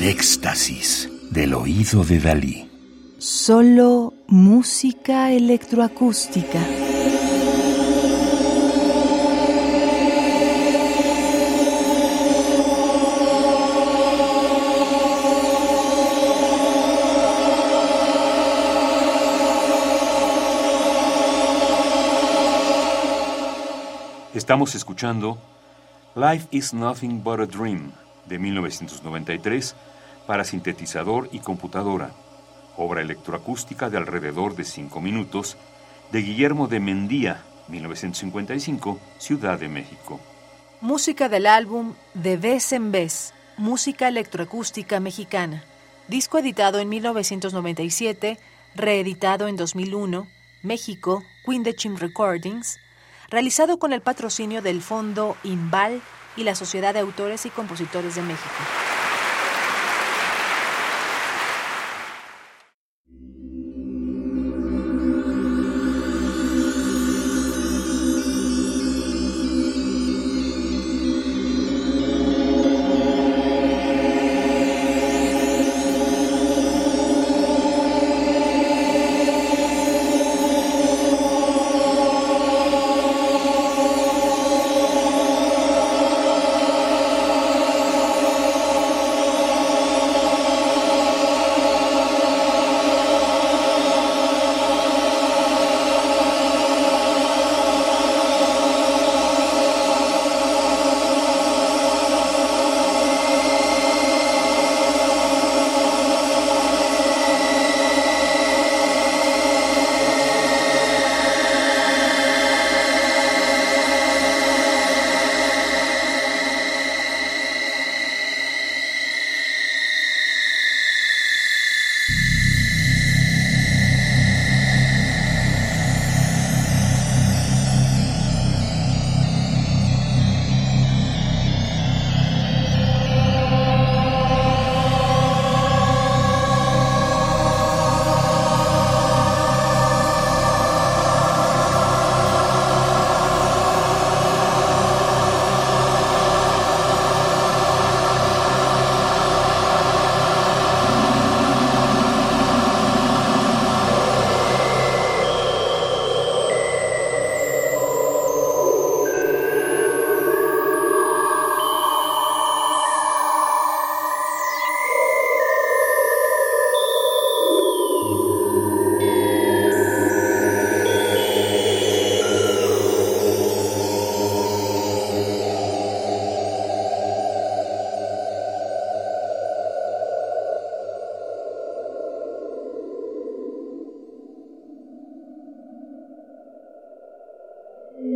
El éxtasis del oído de Dalí. Solo música electroacústica. Estamos escuchando Life is Nothing But a Dream de 1993 para sintetizador y computadora, obra electroacústica de alrededor de 5 minutos de Guillermo de Mendía, 1955, Ciudad de México. Música del álbum De vez en vez, música electroacústica mexicana, disco editado en 1997, reeditado en 2001, México, Queen de Chim Recordings, realizado con el patrocinio del Fondo INVAL y la Sociedad de Autores y Compositores de México.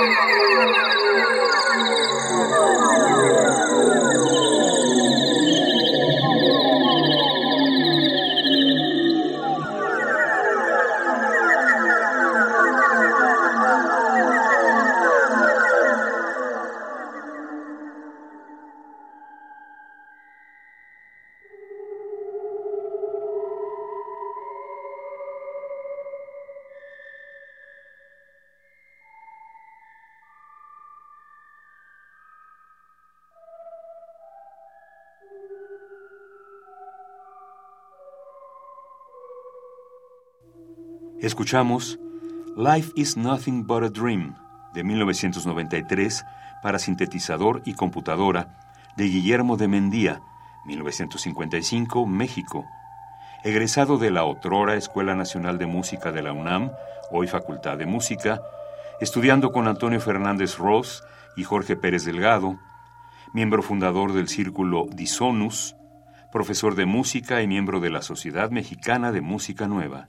Thank you. Escuchamos Life is Nothing But a Dream de 1993 para sintetizador y computadora de Guillermo de Mendía, 1955, México. Egresado de la otrora Escuela Nacional de Música de la UNAM, hoy Facultad de Música, estudiando con Antonio Fernández Ross y Jorge Pérez Delgado, miembro fundador del Círculo Disonus, profesor de música y miembro de la Sociedad Mexicana de Música Nueva.